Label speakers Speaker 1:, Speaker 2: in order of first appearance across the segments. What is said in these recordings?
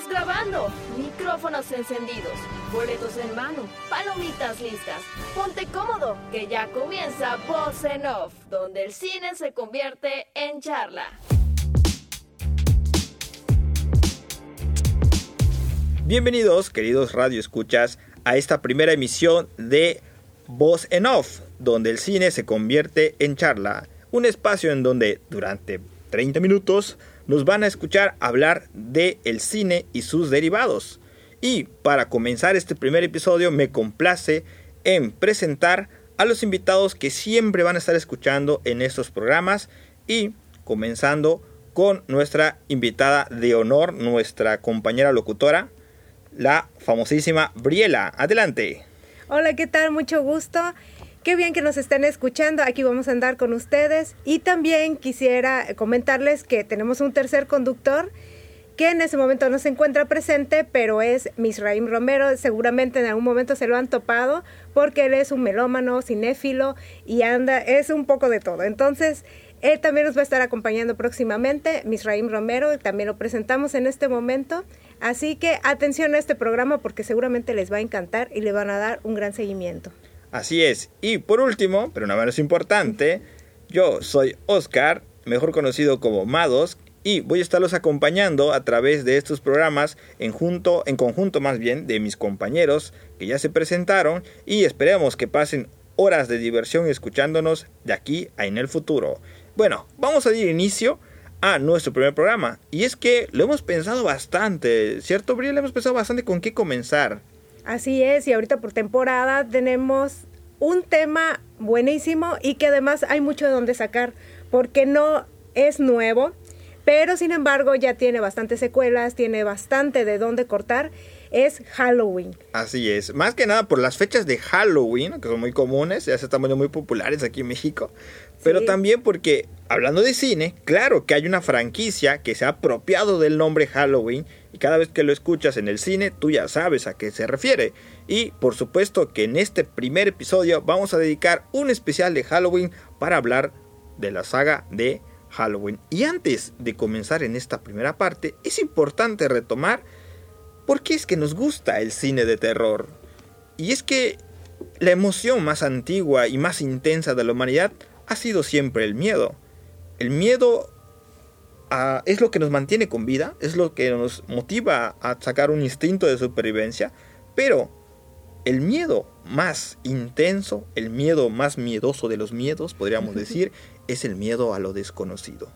Speaker 1: Cámaras grabando, micrófonos encendidos, boletos en mano, palomitas listas. Ponte cómodo, que ya comienza Voz en Off, donde el cine se convierte en charla.
Speaker 2: Bienvenidos, queridos radio escuchas, a esta primera emisión de Voz en Off, donde el cine se convierte en charla. Un espacio en donde durante 30 minutos nos van a escuchar hablar de el cine y sus derivados. Y para comenzar este primer episodio me complace en presentar a los invitados que siempre van a estar escuchando en estos programas y comenzando con nuestra invitada de honor, nuestra compañera locutora, la famosísima Briela. Adelante.
Speaker 3: Hola, ¿qué tal? Mucho gusto. Qué bien que nos estén escuchando. Aquí vamos a andar con ustedes. Y también quisiera comentarles que tenemos un tercer conductor que en ese momento no se encuentra presente, pero es Misraim Romero. Seguramente en algún momento se lo han topado porque él es un melómano, cinéfilo y anda, es un poco de todo. Entonces, él también nos va a estar acompañando próximamente, Misraim Romero, también lo presentamos en este momento. Así que atención a este programa porque seguramente les va a encantar y le van a dar un gran seguimiento.
Speaker 2: Así es. Y por último, pero no menos importante, yo soy Oscar, mejor conocido como Mados, y voy a estarlos acompañando a través de estos programas en, junto, en conjunto más bien de mis compañeros que ya se presentaron y esperemos que pasen horas de diversión escuchándonos de aquí a en el futuro. Bueno, vamos a dar inicio a nuestro primer programa y es que lo hemos pensado bastante, ¿cierto, Briel? Hemos pensado bastante con qué comenzar.
Speaker 3: Así es, y ahorita por temporada tenemos un tema buenísimo y que además hay mucho de dónde sacar, porque no es nuevo, pero sin embargo ya tiene bastantes secuelas, tiene bastante de dónde cortar. Es Halloween.
Speaker 2: Así es, más que nada por las fechas de Halloween, que son muy comunes, ya se están muy populares aquí en México, pero también porque, hablando de cine, claro que hay una franquicia que se ha apropiado del nombre Halloween y cada vez que lo escuchas en el cine tú ya sabes a qué se refiere. Y por supuesto que en este primer episodio vamos a dedicar un especial de Halloween para hablar de la saga de Halloween. Y antes de comenzar en esta primera parte, es importante retomar por qué es que nos gusta el cine de terror. Y es que la emoción más antigua y más intensa de la humanidad ha sido siempre el miedo. El miedo es lo que nos mantiene con vida, es lo que nos motiva a sacar un instinto de supervivencia, pero el miedo más intenso, el miedo más miedoso de los miedos, podríamos decir, es el miedo a lo desconocido.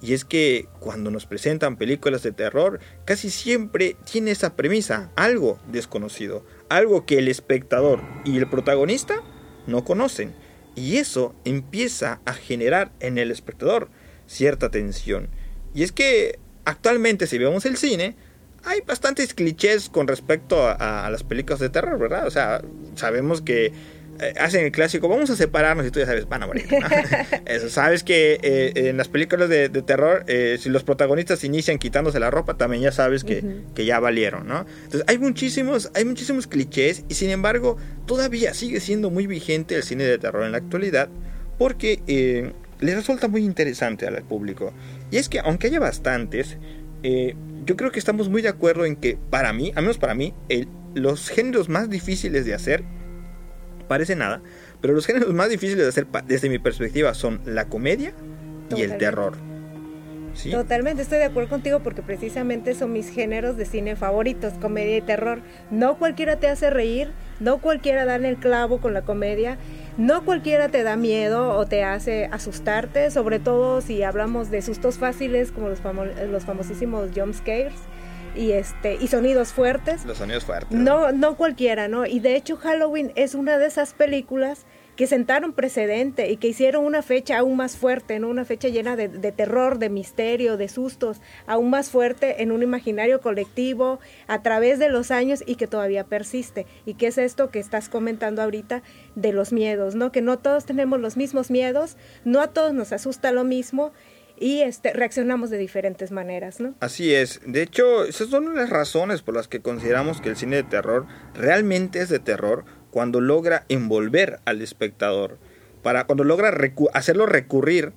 Speaker 2: Y es que cuando nos presentan películas de terror, casi siempre tiene esa premisa, algo desconocido, algo que el espectador y el protagonista no conocen. Y eso empieza a generar en el espectador cierta tensión. Y es que actualmente si vemos el cine, hay bastantes clichés con respecto a, las películas de terror, ¿verdad? O sea, sabemos que eh, hacen el clásico, vamos a separarnos y tú ya sabes, van a morir. Eso, sabes que eh, en las películas de, terror, eh, si los protagonistas inician quitándose la ropa, también ya sabes que, que, ya valieron, ¿no? Entonces hay muchísimos, hay muchísimos clichés y sin embargo todavía sigue siendo muy vigente el cine de terror en la actualidad porque les resulta muy interesante al público. Y es que aunque haya bastantes, yo creo que estamos muy de acuerdo en que para mí, al menos para mí, los géneros más difíciles de hacer parece nada, pero los géneros más difíciles de hacer desde mi perspectiva son la comedia y el terror.
Speaker 3: Totalmente, estoy de acuerdo contigo porque precisamente son mis géneros de cine favoritos, comedia y terror. No cualquiera te hace reír, no cualquiera da en el clavo con la comedia, no cualquiera te da miedo o te hace asustarte, sobre todo si hablamos de sustos fáciles como los, los famosísimos jump scares y este y sonidos fuertes.
Speaker 2: Los sonidos fuertes.
Speaker 3: No, no cualquiera, ¿no? Y de hecho Halloween es una de esas películas que sentaron precedente y que hicieron una fecha aún más fuerte, ¿no? una fecha llena de, terror, de misterio, de sustos, aún más fuerte en un imaginario colectivo a través de los años y que todavía persiste. ¿Y qué es esto que estás comentando ahorita de los miedos? ¿no? Que no todos tenemos los mismos miedos, no a todos nos asusta lo mismo y este, reaccionamos de diferentes maneras, ¿no?
Speaker 2: Así es. De hecho, esas son las razones por las que consideramos que el cine de terror realmente es de terror cuando logra envolver al espectador, para cuando logra hacerlo recurrir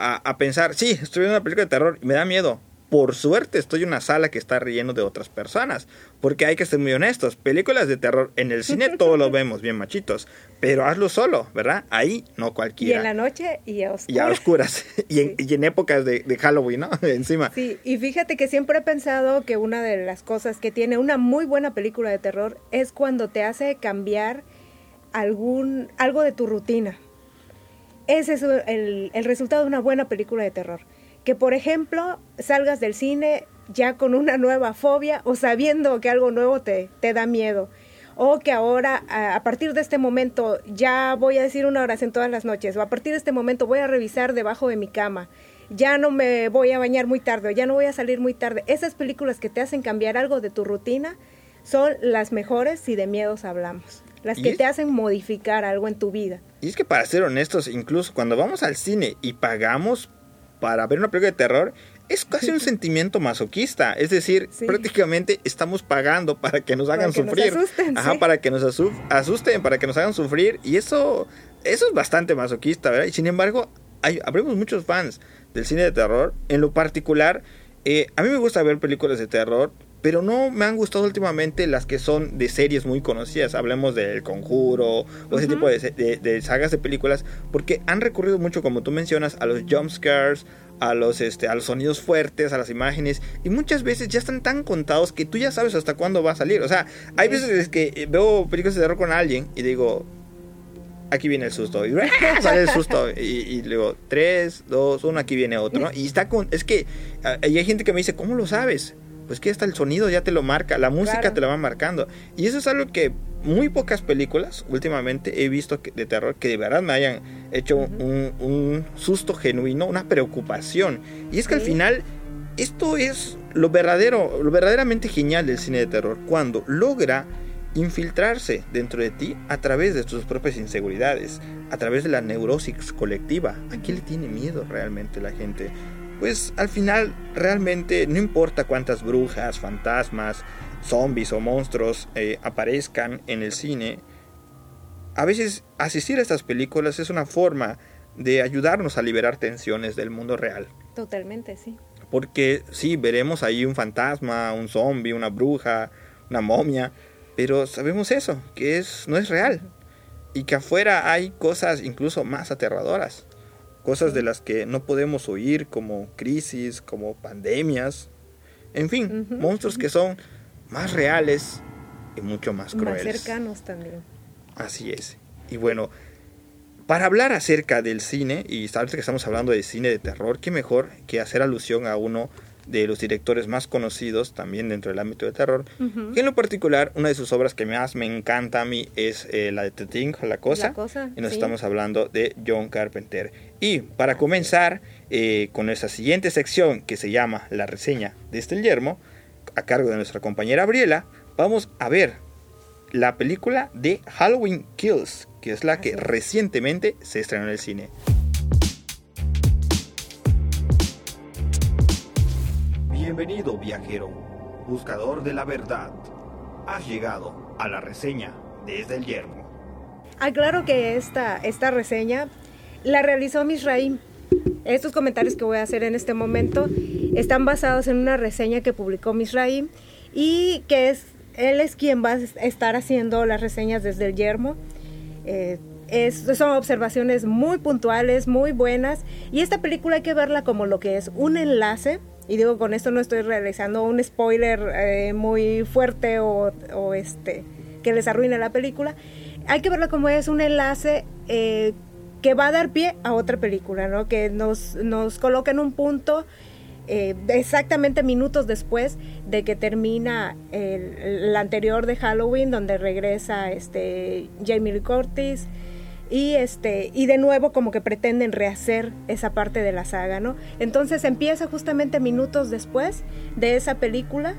Speaker 2: a, pensar, sí, estoy viendo una película de terror y me da miedo, por suerte estoy en una sala que está relleno de otras personas. Porque hay que ser muy honestos, películas de terror en el cine todos lo vemos bien machitos, pero hazlo solo, ¿verdad? Ahí no cualquiera.
Speaker 3: Y en la noche y a oscuras.
Speaker 2: Y a oscuras. y, en, y, en, épocas de, de Halloween, ¿no? Encima.
Speaker 3: Sí, y fíjate que siempre he pensado que una de las cosas que tiene una muy buena película de terror es cuando te hace cambiar algún, algo de tu rutina. Ese es el, el resultado de una buena película de terror. Que, por ejemplo, salgas del cine ya con una nueva fobia o sabiendo que algo nuevo te, te da miedo. O que ahora, a partir de este momento, ya voy a decir una oración todas las noches. O a partir de este momento voy a revisar debajo de mi cama. Ya no me voy a bañar muy tarde o ya no voy a salir muy tarde. Esas películas que te hacen cambiar algo de tu rutina son las mejores si de miedos hablamos. Las que te hacen modificar algo en tu vida.
Speaker 2: Y es que para ser honestos, incluso cuando vamos al cine y pagamos para ver una película de terror, es casi un sentimiento masoquista. Es decir, sí. prácticamente estamos pagando para que nos hagan
Speaker 3: para que
Speaker 2: sufrir.
Speaker 3: Nos asusten,
Speaker 2: Ajá,
Speaker 3: sí.
Speaker 2: para que nos asusten, para que nos hagan sufrir. Y eso, eso es bastante masoquista, ¿verdad? Y sin embargo, hay, habremos muchos fans del cine de terror. En lo particular, eh, a mí me gusta ver películas de terror, pero no me han gustado últimamente las que son de series muy conocidas. Hablemos del Conjuro o ese uh -huh. tipo de, de, de, sagas de películas, porque han recurrido mucho, como tú mencionas, a los jump scares, a los, este, a los sonidos fuertes, a las imágenes, y muchas veces ya están tan contados que tú ya sabes hasta cuándo va a salir. O sea, hay veces que veo películas de terror con alguien y digo, aquí viene el susto, y sale el susto, y, y luego, 3, 2, 1, aquí viene otro, ¿no? Y está con, es que, y hay gente que me dice, ¿cómo lo sabes? Pues que hasta el sonido ya te lo marca, la música claro. te lo va marcando. Y eso es algo que muy pocas películas últimamente he visto de terror que de verdad me hayan hecho uh -huh. un, un, susto genuino, una preocupación. Y es que sí. al final esto es lo verdadero, lo verdaderamente genial del cine de terror, cuando logra infiltrarse dentro de ti a través de tus propias inseguridades, a través de la neurosis colectiva. ¿A qué le tiene miedo realmente la gente? Pues al final realmente no importa cuántas brujas, fantasmas, zombies o monstruos eh, aparezcan en el cine, a veces asistir a estas películas es una forma de ayudarnos a liberar tensiones del mundo real.
Speaker 3: Totalmente, sí.
Speaker 2: Porque sí, veremos ahí un fantasma, un zombie, una bruja, una momia, pero sabemos eso, que es, no es real. Y que afuera hay cosas incluso más aterradoras. Cosas de las que no podemos oír, como crisis, como pandemias. En fin, uh -huh, monstruos uh -huh. que son más reales y mucho más crueles.
Speaker 3: Más cercanos también.
Speaker 2: Así es. Y bueno, para hablar acerca del cine, y sabes que estamos hablando de cine de terror, qué mejor que hacer alusión a uno de los directores más conocidos también dentro del ámbito de terror. Uh -huh. Que en lo particular, una de sus obras que más me encanta a mí es eh, la de The Thing, La Cosa.
Speaker 3: La cosa
Speaker 2: y nos
Speaker 3: sí.
Speaker 2: estamos hablando de John Carpenter. Y para comenzar eh, con nuestra siguiente sección que se llama La reseña de este yermo, a cargo de nuestra compañera Abriela, vamos a ver la película de Halloween Kills, que es la que recientemente se estrenó en el cine. Bienvenido viajero, buscador de la verdad. Has llegado a la reseña desde el yermo.
Speaker 3: Aclaro que esta, esta reseña la realizó Misraim. Estos comentarios que voy a hacer en este momento están basados en una reseña que publicó Misraim y que es él es quien va a estar haciendo las reseñas desde el yermo. Eh, es, son observaciones muy puntuales, muy buenas. Y esta película hay que verla como lo que es un enlace. Y digo, con esto no estoy realizando un spoiler eh, muy fuerte o, este que les arruine la película. Hay que verla como es un enlace eh, que va a dar pie a otra película, ¿no? Que nos, nos coloca en un punto eh, exactamente minutos después de que termina el, anterior de Halloween, donde regresa este Jamie Lee Curtis y este y de nuevo como que pretenden rehacer esa parte de la saga, ¿no? Entonces empieza justamente minutos después de esa película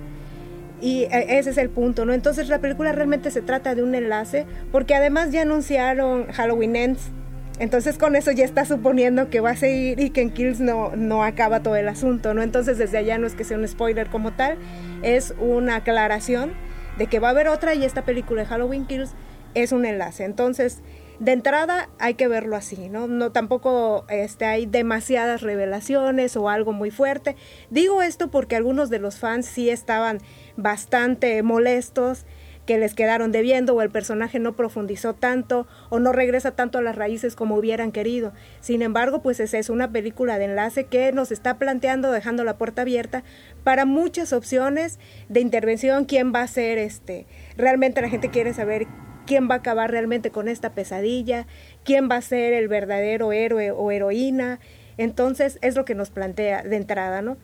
Speaker 3: y e, ese es el punto, ¿no? Entonces la película realmente se trata de un enlace porque además ya anunciaron Halloween Ends entonces con eso ya está suponiendo que va a seguir y que en Kills no, no acaba todo el asunto, ¿no? Entonces desde allá no es que sea un spoiler como tal, es una aclaración de que va a haber otra y esta película de Halloween Kills es un enlace. Entonces de entrada hay que verlo así, ¿no? No tampoco este, hay demasiadas revelaciones o algo muy fuerte. Digo esto porque algunos de los fans sí estaban bastante molestos que les quedaron debiendo o el personaje no profundizó tanto o no regresa tanto a las raíces como hubieran querido. Sin embargo, pues es, es una película de enlace que nos está planteando, dejando la puerta abierta para muchas opciones de intervención, quién va a ser este, realmente la gente quiere saber quién va a acabar realmente con esta pesadilla, quién va a ser el verdadero héroe o heroína. Entonces es lo que nos plantea de entrada, ¿no?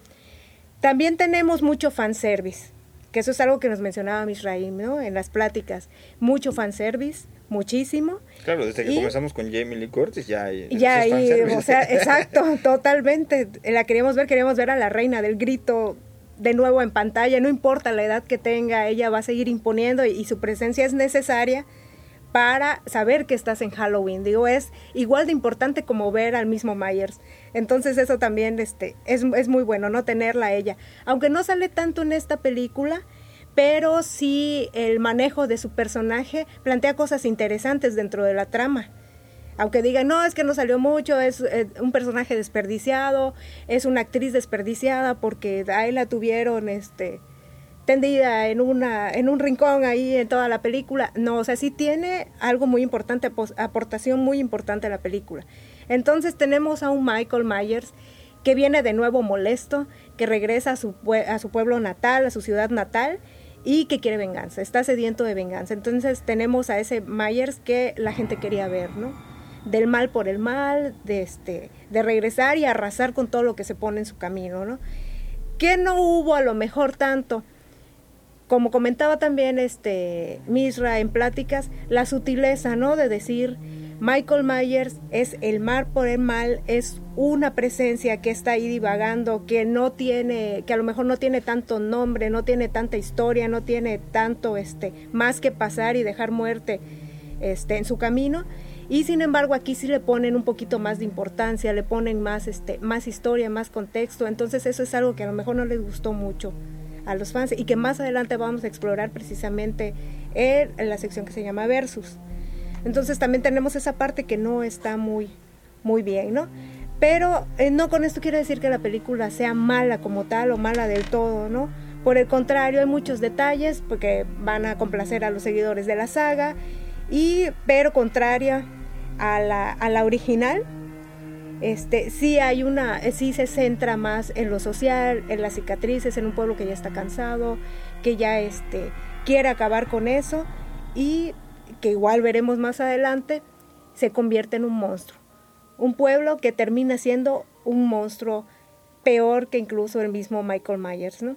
Speaker 3: También tenemos mucho fanservice que eso es algo que nos mencionaba Misraim, ¿no? En las pláticas. Mucho fanservice, muchísimo.
Speaker 2: Claro, desde que comenzamos con Jamie Lee Curtis ya hay...
Speaker 3: Ya hay, o sea, exacto, totalmente. La queríamos ver, queríamos ver a la reina del grito de nuevo en pantalla, no importa la edad que tenga, ella va a seguir imponiendo y su presencia es necesaria para saber que estás en Halloween. Digo, es igual de importante como ver al mismo Myers. Entonces eso también este, es, es muy bueno, no tenerla ella. Aunque no sale tanto en esta película, pero sí el manejo de su personaje plantea cosas interesantes dentro de la trama. Aunque digan, no, es que no salió mucho, es eh, un personaje desperdiciado, es una actriz desperdiciada porque ahí la tuvieron, este, tendida en, una, en un rincón ahí en toda la película. No, o sea, sí tiene algo muy importante, aportación muy importante a la película. Entonces tenemos a un Michael Myers que viene de nuevo molesto, que regresa a su, a su pueblo natal, a su ciudad natal, y que quiere venganza, está sediento de venganza. Entonces tenemos a ese Myers que la gente quería ver, ¿no? Del mal por el mal, de, este, de regresar y arrasar con todo lo que se pone en su camino, ¿no? Que no hubo a lo mejor tanto como comentaba también este Misra en pláticas, la sutileza, ¿no? De decir Michael Myers es el mar por el mal, es una presencia que está ahí divagando, que no tiene, que a lo mejor no tiene tanto nombre, no tiene tanta historia, no tiene tanto este más que pasar y dejar muerte este en su camino. Y sin embargo aquí sí le ponen un poquito más de importancia, le ponen más este más historia, más contexto, entonces eso es algo que a lo mejor no les gustó mucho a los fans y que más adelante vamos a explorar precisamente en, la sección que se llama Versus. Entonces también tenemos esa parte que no está muy, muy bien, ¿no? Pero eh, no con esto quiero decir que la película sea mala como tal o mala del todo, ¿no? Por el contrario, hay muchos detalles porque van a complacer a los seguidores de la saga, y, pero contraria a la, a la original, este, sí hay una, sí se centra más en lo social, en las cicatrices, en un pueblo que ya está cansado, que ya este, quiere acabar con eso y que igual veremos más adelante, se convierte en un monstruo. Un pueblo que termina siendo un monstruo peor que incluso el mismo Michael Myers, ¿no?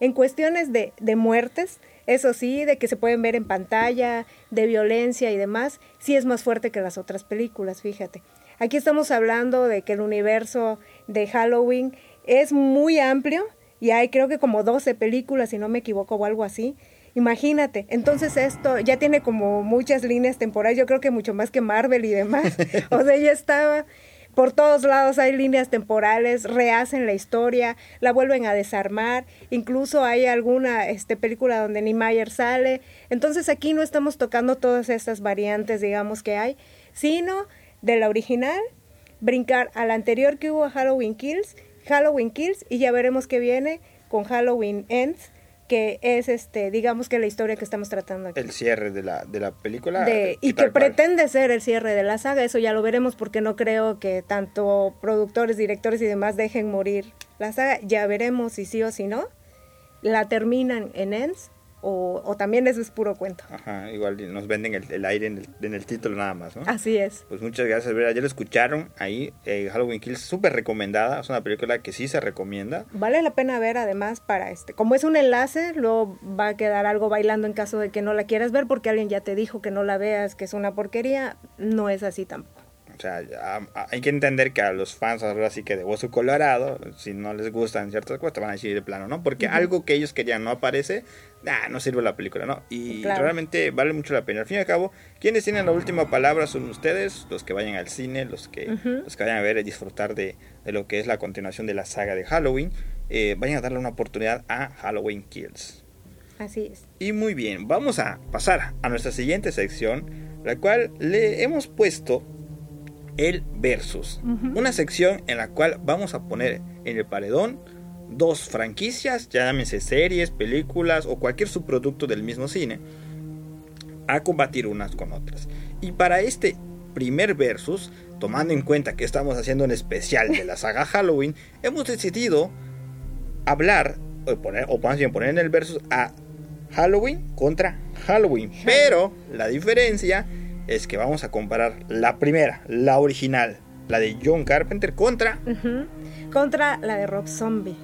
Speaker 3: En cuestiones de, de muertes, eso sí, de que se pueden ver en pantalla, de violencia y demás, sí es más fuerte que las otras películas, fíjate. Aquí estamos hablando de que el universo de Halloween es muy amplio y hay creo que como 12 películas, si no me equivoco, o algo así. Imagínate, entonces esto ya tiene como muchas líneas temporales, yo creo que mucho más que Marvel y demás. o sea, ya estaba por todos lados hay líneas temporales, rehacen la historia, la vuelven a desarmar, incluso hay alguna este, película donde Niemeyer sale. Entonces aquí no estamos tocando todas estas variantes, digamos, que hay, sino de la original, brincar a la anterior que hubo Halloween Kills, Halloween Kills y ya veremos qué viene con Halloween Ends, que es este, digamos que la historia que estamos tratando aquí.
Speaker 2: El cierre de la, de la película.
Speaker 3: y que pretende ser el cierre de la saga, eso ya lo veremos porque no creo que tanto productores, directores y demás dejen morir la saga, ya veremos si sí o si no. La terminan en Ends o, también eso es puro cuento.
Speaker 2: Ajá, igual nos venden el, aire en el, título nada más, ¿no?
Speaker 3: Así es.
Speaker 2: Pues muchas gracias, Vera. Ya lo escucharon ahí, eh, Halloween Kills, súper recomendada, es una película que sí se recomienda.
Speaker 3: Vale la pena ver además para este, como es un enlace, luego va a quedar algo bailando en caso de que no la quieras ver porque alguien ya te dijo que no la veas, que es una porquería, no es así tampoco.
Speaker 2: Hay que entender que a los fans ahora sí que de Hueso Colorado, si no les gustan ciertas cosas, te van a decir de plano, ¿no? Porque algo que ellos querían no aparece, nah, no sirve la película, ¿no? Y realmente vale mucho la pena. Al fin y al cabo, quienes tienen la última palabra son ustedes, los que vayan al cine, los que, los que vayan a ver y disfrutar de, de, lo que es la continuación de la saga de Halloween. Eh, vayan a darle una oportunidad a Halloween Kills.
Speaker 3: Así es.
Speaker 2: Y muy bien, vamos a pasar a nuestra siguiente sección la cual le hemos puesto el versus. Una sección en la cual vamos a poner en el paredón dos franquicias, llámense series, películas o cualquier subproducto del mismo cine, a combatir unas con otras. Y para este primer versus, tomando en cuenta que estamos haciendo un especial de la saga Halloween, hemos decidido hablar, o, poner, o más bien poner en el versus a Halloween contra Halloween. Pero la diferencia es que vamos a comparar la primera, la original, la de John Carpenter contra...
Speaker 3: Contra la de Rob Zombie.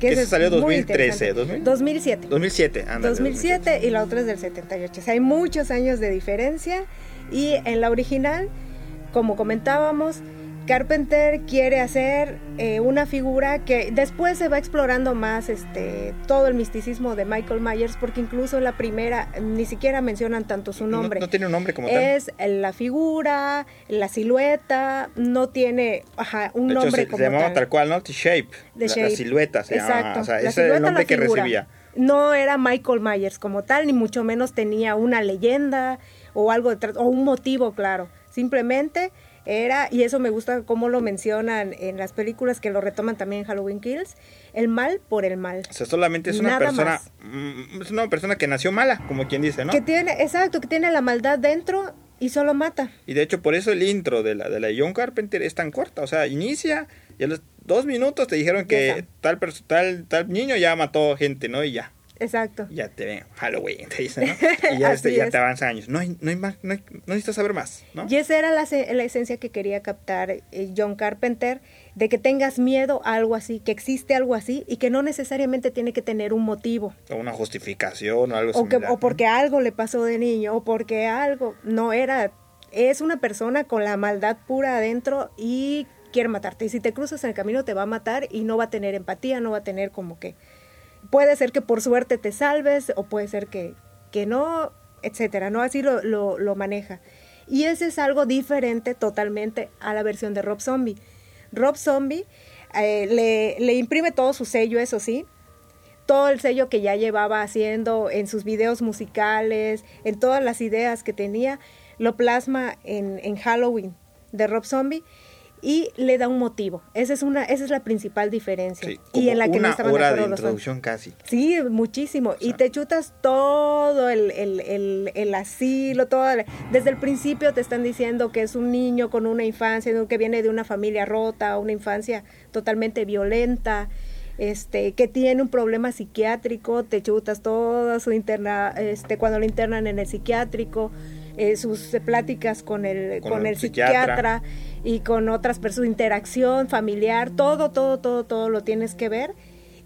Speaker 2: Que se salió 2013,
Speaker 3: 2007.
Speaker 2: 2007,
Speaker 3: 2007 y la otra es del 78. O sea, hay muchos años de diferencia y en la original, como comentábamos, Carpenter quiere hacer eh, una figura que después se va explorando más este todo el misticismo de Michael Myers porque incluso en la primera ni siquiera mencionan tanto su nombre.
Speaker 2: No, tiene un nombre como
Speaker 3: tal.
Speaker 2: Es
Speaker 3: la figura, la silueta, no tiene un nombre como
Speaker 2: se llamaba tal. cual, ¿no? The Shape. la, silueta se
Speaker 3: Exacto.
Speaker 2: O sea, ese era el nombre que recibía.
Speaker 3: No era Michael Myers como tal, ni mucho menos tenía una leyenda o algo detrás, o un motivo claro. Simplemente era, y eso me gusta cómo lo mencionan en las películas que lo retoman también en Halloween Kills, el mal por el mal.
Speaker 2: O sea, solamente es una persona, mm, es una persona que nació mala, como quien dice, ¿no?
Speaker 3: Que tiene, exacto, que tiene la maldad dentro y solo mata.
Speaker 2: Y de hecho por eso el intro de la, de la John Carpenter es tan corta, o sea, inicia y a los dos minutos te dijeron que tal, tal, tal niño ya mató gente, ¿no? Y ya.
Speaker 3: Exacto.
Speaker 2: Ya te ven, Halloween, te dicen, ¿no? Y ya, este, ya te avanzan años. No hay, no hay más, no, necesitas saber más, ¿no?
Speaker 3: Y esa era la, la esencia que quería captar eh, John Carpenter, de que tengas miedo a algo así, que existe algo así y que no necesariamente tiene que tener un motivo.
Speaker 2: O una justificación o algo
Speaker 3: o, que, o porque algo le pasó de niño, o porque algo, no era, es una persona con la maldad pura adentro y quiere matarte. Y si te cruzas en el camino te va a matar y no va a tener empatía, no va a tener como que puede ser que por suerte te salves o puede ser que, que no, etcétera, ¿no? Así lo, lo, maneja. Y ese es algo diferente totalmente a la versión de Rob Zombie. Rob Zombie eh, le, le, imprime todo su sello, eso sí, todo el sello que ya llevaba haciendo en sus videos musicales, en todas las ideas que tenía, lo plasma en, en Halloween de Rob Zombie y le da un motivo. Esa es una esa es la principal diferencia.
Speaker 2: y en la que una no hora de, introducción casi.
Speaker 3: Sí, muchísimo. y te chutas todo el, el, el, asilo, todo. Desde el principio te están diciendo que es un niño con una infancia, que viene de una familia rota, una infancia totalmente violenta. Este, que tiene un problema psiquiátrico, te chutas todo su interna, este, cuando lo internan en el psiquiátrico, eh, sus pláticas con el, con, el, psiquiatra y con otras personas, interacción familiar, todo, todo, todo, todo lo tienes que ver.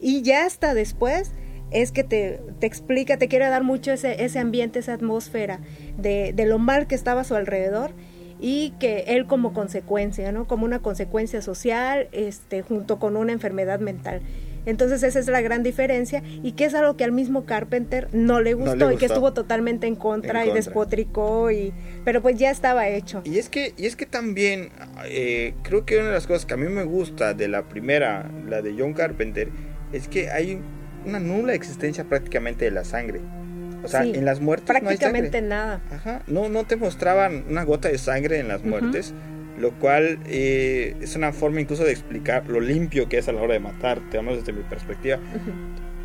Speaker 3: Y ya hasta después es que te, te explica, te quiere dar mucho ese, ese ambiente, esa atmósfera de, de lo mal que estaba a su alrededor y que él como consecuencia, ¿no? Como una consecuencia social, este, junto con una enfermedad mental. Entonces esa es la gran diferencia y que es algo que al mismo Carpenter no le gustó, y que estuvo totalmente en contra, y despotricó y pero pues ya estaba hecho.
Speaker 2: Y es que y es que también eh, creo que una de las cosas que a mí me gusta de la primera, la de John Carpenter, es que hay una nula existencia prácticamente de la sangre. O sea, en las muertes
Speaker 3: prácticamente no hay nada.
Speaker 2: Ajá, no no te mostraban una gota de sangre en las muertes lo cual eh, es una forma incluso de explicar lo limpio que es a la hora de matar, digamos desde mi perspectiva.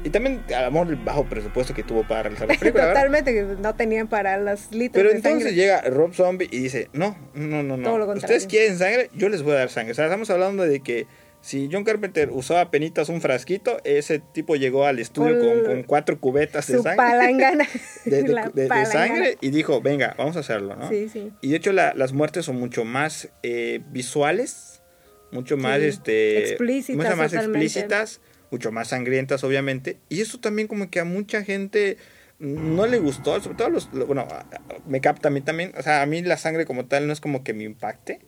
Speaker 2: Y también, al amor, el bajo presupuesto que tuvo para realizar la película.
Speaker 3: Totalmente, que no tenían para las litros
Speaker 2: Pero entonces llega Rob Zombie y dice, no, no, no, no. Ustedes quieren sangre, yo les voy a dar sangre. O sea, estamos hablando de que si John Carpenter usaba penitas un frasquito, ese tipo llegó al estudio con, cuatro cubetas de
Speaker 3: sangre.
Speaker 2: de, sangre y dijo, venga, vamos a hacerlo, ¿no? Sí, sí. Y de hecho las muertes son mucho más eh, visuales, mucho más, este,
Speaker 3: explícitas,
Speaker 2: mucho más explícitas, mucho más sangrientas, obviamente. Y eso también como que a mucha gente no le gustó, sobre todo los, bueno, me capta a mí también, o sea, a mí la sangre como tal no es como que me impacte,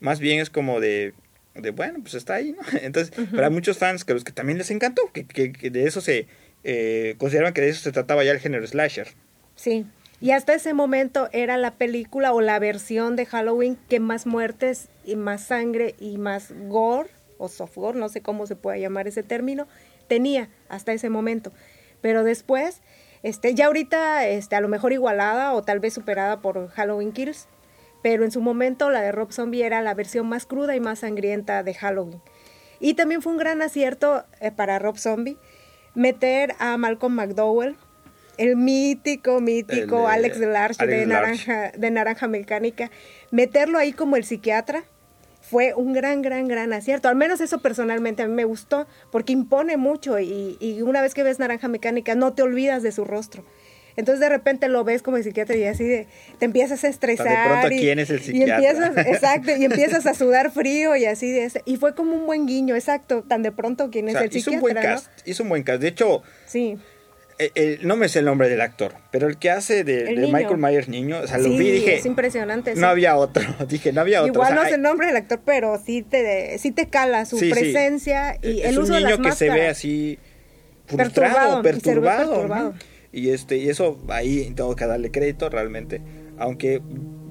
Speaker 2: más bien es como de de bueno, pues está ahí, ¿no? Entonces, para muchos fans que los que también les encantó, que, que, de eso se eh, consideraban que de eso se trataba ya el género slasher.
Speaker 3: Sí. Y hasta ese momento era la película o la versión de Halloween que más muertes y más sangre y más gore o soft gore, no sé cómo se puede llamar ese término, tenía hasta ese momento. Pero después Este, ya ahorita, este, a lo mejor igualada o tal vez superada por Halloween Kills, pero en su momento la de Rob Zombie era la versión más cruda y más sangrienta de Halloween. Y también fue un gran acierto eh, para Rob Zombie meter a Malcolm McDowell, el mítico, mítico Alex Large de, Naranja, de Naranja Mecánica, meterlo ahí como el psiquiatra fue un gran, gran, gran acierto. Al menos eso personalmente a mí me gustó, porque impone mucho y, y una vez que ves Naranja Mecánica no te olvidas de su rostro. Entonces de repente lo ves como psiquiatra y así de, te empiezas a estresar. De
Speaker 2: pronto, ¿quién es el psiquiatra?
Speaker 3: Y empiezas, exacto, y empiezas a sudar frío y así de Y fue como un buen guiño, exacto, tan de pronto quién es el
Speaker 2: hizo
Speaker 3: psiquiatra.
Speaker 2: Un buen cast, Hizo un buen cast. De hecho,
Speaker 3: sí.
Speaker 2: no me sé el nombre del actor, pero el que hace de, Michael Myers niño, o sea, lo vi y dije.
Speaker 3: Es impresionante.
Speaker 2: No había otro, dije, no había otro.
Speaker 3: Igual no sé el nombre del actor, pero sí te, sí te cala su presencia y el uso de las
Speaker 2: que se ve así frustrado, perturbado. perturbado. Y, este, y eso ahí tengo que darle crédito realmente. Aunque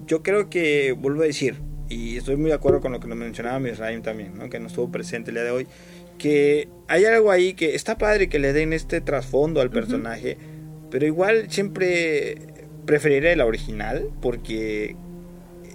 Speaker 2: yo creo que, vuelvo a decir, y estoy muy de acuerdo con lo que nos mencionaba Misraim también, ¿no? que no estuvo presente el día de hoy, que hay algo ahí que está padre que le den este trasfondo al personaje, pero igual siempre preferiré la original porque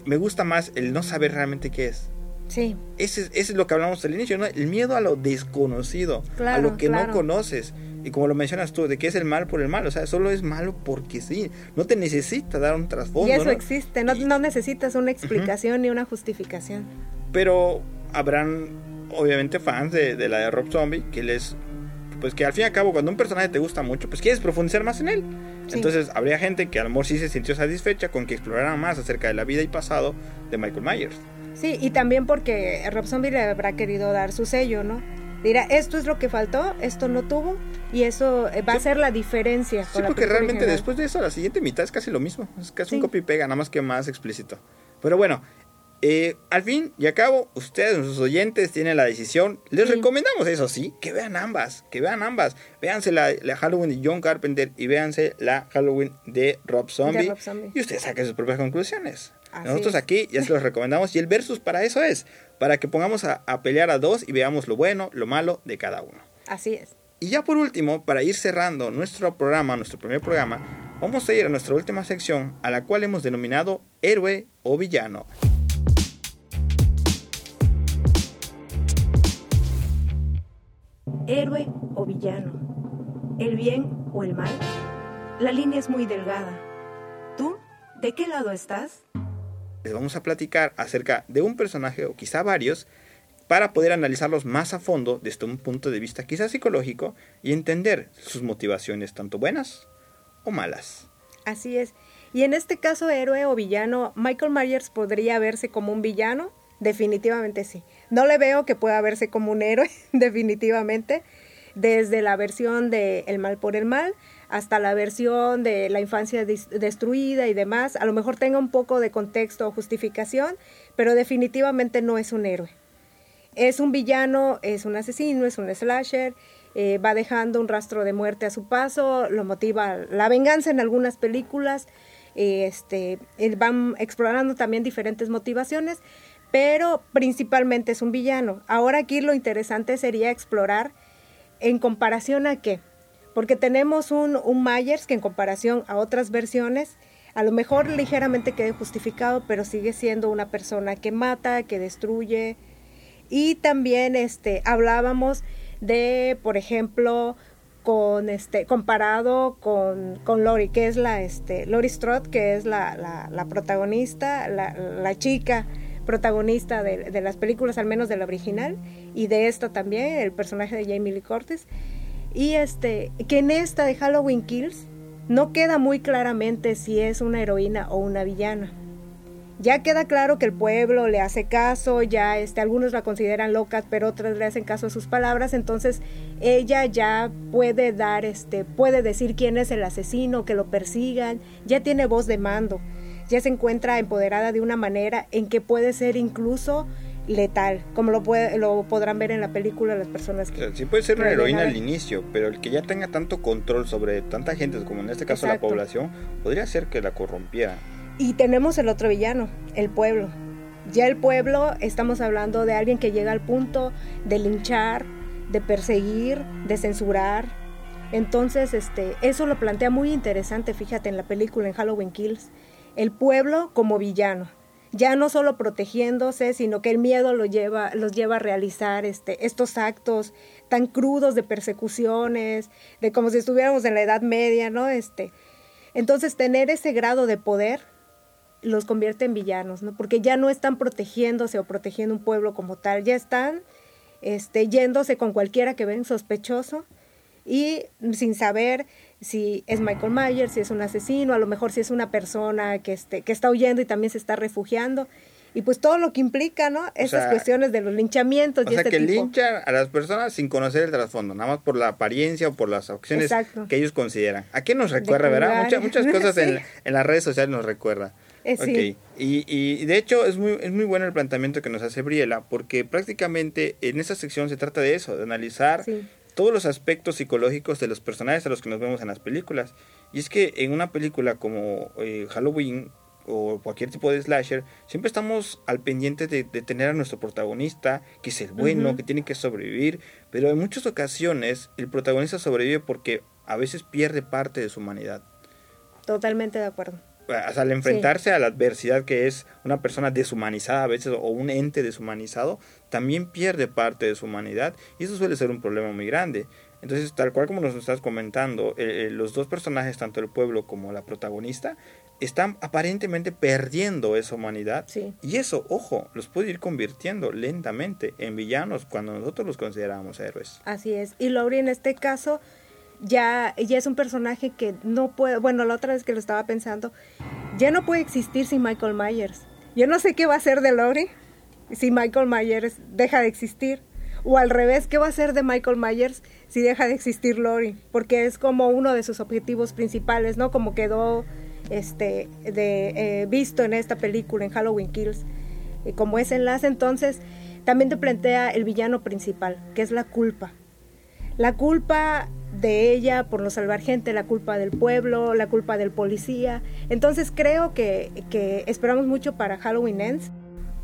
Speaker 2: me gusta más el no saber realmente qué es.
Speaker 3: Sí.
Speaker 2: Ese, es lo que hablamos al inicio, ¿no? El miedo a lo desconocido, a lo que no conoces. Y como lo mencionas tú, de que es el mal por el mal, o sea, solo es malo porque sí, no te necesita dar un trasfondo.
Speaker 3: Y eso existe, no, no, necesitas una explicación ni una justificación.
Speaker 2: Pero habrán, obviamente, fans de, de, la de Rob Zombie que les. Pues que al fin y al cabo, cuando un personaje te gusta mucho, pues quieres profundizar más en él. Entonces, habría gente que a lo mejor sí se sintió satisfecha con que explorara más acerca de la vida y pasado de Michael Myers.
Speaker 3: Sí, y también porque Rob Zombie le habrá querido dar su sello, ¿no? Dirá, esto es lo que faltó, esto no tuvo, y eso eh, va a ser la diferencia.
Speaker 2: Sí, porque realmente después de eso, la siguiente mitad es casi lo mismo. Es casi un copy pega, nada más que más explícito. Pero bueno, eh, al fin y al cabo, ustedes, nuestros oyentes, tienen la decisión. Les recomendamos, eso sí, que vean ambas, que vean ambas. Véanse la, Halloween de John Carpenter y véanse la Halloween de Rob Zombie. Y ustedes saquen sus propias conclusiones. Nosotros aquí ya se los recomendamos y el versus para eso es, para que pongamos a, pelear a dos y veamos lo bueno, lo malo de cada uno.
Speaker 3: Así es.
Speaker 2: Y ya por último, para ir cerrando nuestro programa, nuestro primer programa, vamos a ir a nuestra última sección, a la cual hemos denominado héroe o villano.
Speaker 3: Héroe o villano. El bien o el mal. La línea es muy delgada. ¿Tú? ¿De qué lado estás?
Speaker 2: Les vamos a platicar acerca de un personaje o quizá varios para poder analizarlos más a fondo desde un punto de vista quizá psicológico y entender sus motivaciones tanto buenas o malas.
Speaker 3: Así es. Y en este caso, héroe o villano, Michael Myers podría verse como un villano. Definitivamente sí. No le veo que pueda verse como un héroe, definitivamente. Desde la versión de El mal por el mal hasta la versión de la infancia destruida y demás, a lo mejor tenga un poco de contexto o justificación, pero definitivamente no es un héroe. Es un villano, es un asesino, es un slasher, eh, va dejando un rastro de muerte a su paso, lo motiva la venganza en algunas películas, eh, este, van explorando también diferentes motivaciones, pero principalmente es un villano. Ahora aquí lo interesante sería explorar en comparación a qué porque tenemos un, un Myers que en comparación a otras versiones, a lo mejor ligeramente quede justificado, pero sigue siendo una persona que mata, que destruye. Y también este, hablábamos de, por ejemplo, con este, comparado con, con Lori, que es la, este, Lori Strode, que es la, la, protagonista, la, la, chica protagonista de, las películas, al menos de la original, y de esta también, el personaje de Jamie Lee Curtis. Y este, que en esta de Halloween Kills no queda muy claramente si es una heroína o una villana. Ya queda claro que el pueblo le hace caso, ya este, algunos la consideran loca, pero otros le hacen caso a sus palabras, entonces ella ya puede dar, este, puede decir quién es el asesino, que lo persigan, ya tiene voz de mando, ya se encuentra empoderada de una manera en que puede ser incluso letal, como lo, puede, lo podrán ver en la película las personas que...
Speaker 2: sí puede ser una heroína al inicio, pero el que ya tenga tanto control sobre tanta gente, como en este caso la población, podría ser que la corrompiera.
Speaker 3: Y tenemos el otro villano, el pueblo. Ya el pueblo, estamos hablando de alguien que llega al punto de linchar, de perseguir, de censurar, Entonces, este, eso lo plantea muy interesante, fíjate, en la película en Halloween Kills. El pueblo como villano. Ya no solo protegiéndose, sino que el miedo lleva, los lleva a realizar este, estos actos tan crudos de persecuciones, de como si estuviéramos en la Edad Media, ¿no? Este, entonces, tener ese grado de poder los convierte en villanos, ¿no? Porque ya no están protegiéndose o protegiendo un pueblo como tal, ya están este, yéndose con cualquiera que ven sospechoso y sin saber si es Michael Myers, si es un asesino, a lo mejor si es una persona que, este, que está huyendo y también se está refugiando. Y pues todo lo que implica, ¿no? Esas cuestiones de los linchamientos.
Speaker 2: O sea, este que linchan a las personas sin conocer el trasfondo, nada más por la apariencia o por las acciones que ellos consideran. ¿A qué nos recuerda, verdad? Muchas, muchas cosas en, en, las redes sociales nos recuerda. Eh, sí. Y, y, de hecho es muy, es muy bueno el planteamiento que nos hace Briela, porque prácticamente en esta sección se trata de eso, de analizar todos los aspectos psicológicos de los personajes a los que nos vemos en las películas. Y es que en una película como eh, Halloween o cualquier tipo de slasher, siempre estamos al pendiente de, tener a nuestro protagonista, que es el bueno, que tiene que sobrevivir, pero en muchas ocasiones el protagonista sobrevive porque a veces pierde parte de su humanidad.
Speaker 3: Totalmente de acuerdo.
Speaker 2: Al enfrentarse a la adversidad que es una persona deshumanizada a veces o un ente deshumanizado, también pierde parte de su humanidad y eso suele ser un problema muy grande. Entonces, tal cual como nos estás comentando, eh, eh, los dos personajes, tanto el pueblo como la protagonista, están aparentemente perdiendo esa humanidad. Y eso, ojo, los puede ir convirtiendo lentamente en villanos cuando nosotros los consideramos héroes.
Speaker 3: Así es. Y Laurie en este caso ya, ya es un personaje que no puede, bueno, la otra vez que lo estaba pensando, ya no puede existir sin Michael Myers. Yo no sé qué va a hacer de Laurie si Michael Myers deja de existir. O al revés, ¿qué va a hacer de Michael Myers si deja de existir Laurie? Porque es como uno de sus objetivos principales, ¿no? Como quedó este, de, eh, visto en esta película, en Halloween Kills, y como ese enlace, entonces también te plantea el villano principal, que es la culpa. La culpa de ella por no salvar gente, la culpa del pueblo, la culpa del policía. Entonces creo que, que esperamos mucho para Halloween Ends.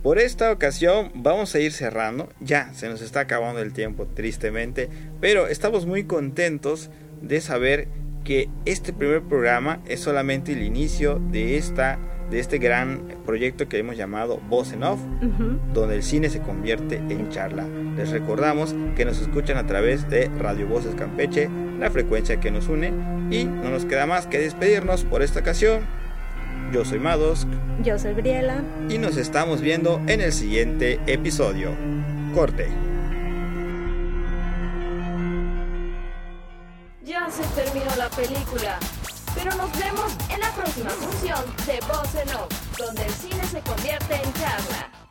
Speaker 2: Por esta ocasión vamos a ir cerrando. Ya se nos está acabando el tiempo, tristemente. Pero estamos muy contentos de saber que este primer programa es solamente el inicio de esta de este gran proyecto que hemos llamado Voz en Off, donde el cine se convierte en charla. Les recordamos que nos escuchan a través de Radio Voces Campeche, la frecuencia que nos une, y no nos queda más que despedirnos por esta ocasión. Yo soy Mados.
Speaker 3: Yo soy Briela.
Speaker 2: Y nos estamos viendo en el siguiente episodio. Corte.
Speaker 1: Ya se terminó la película, pero nos vemos en la próxima función de Voz en Off, donde el cine se convierte en charla.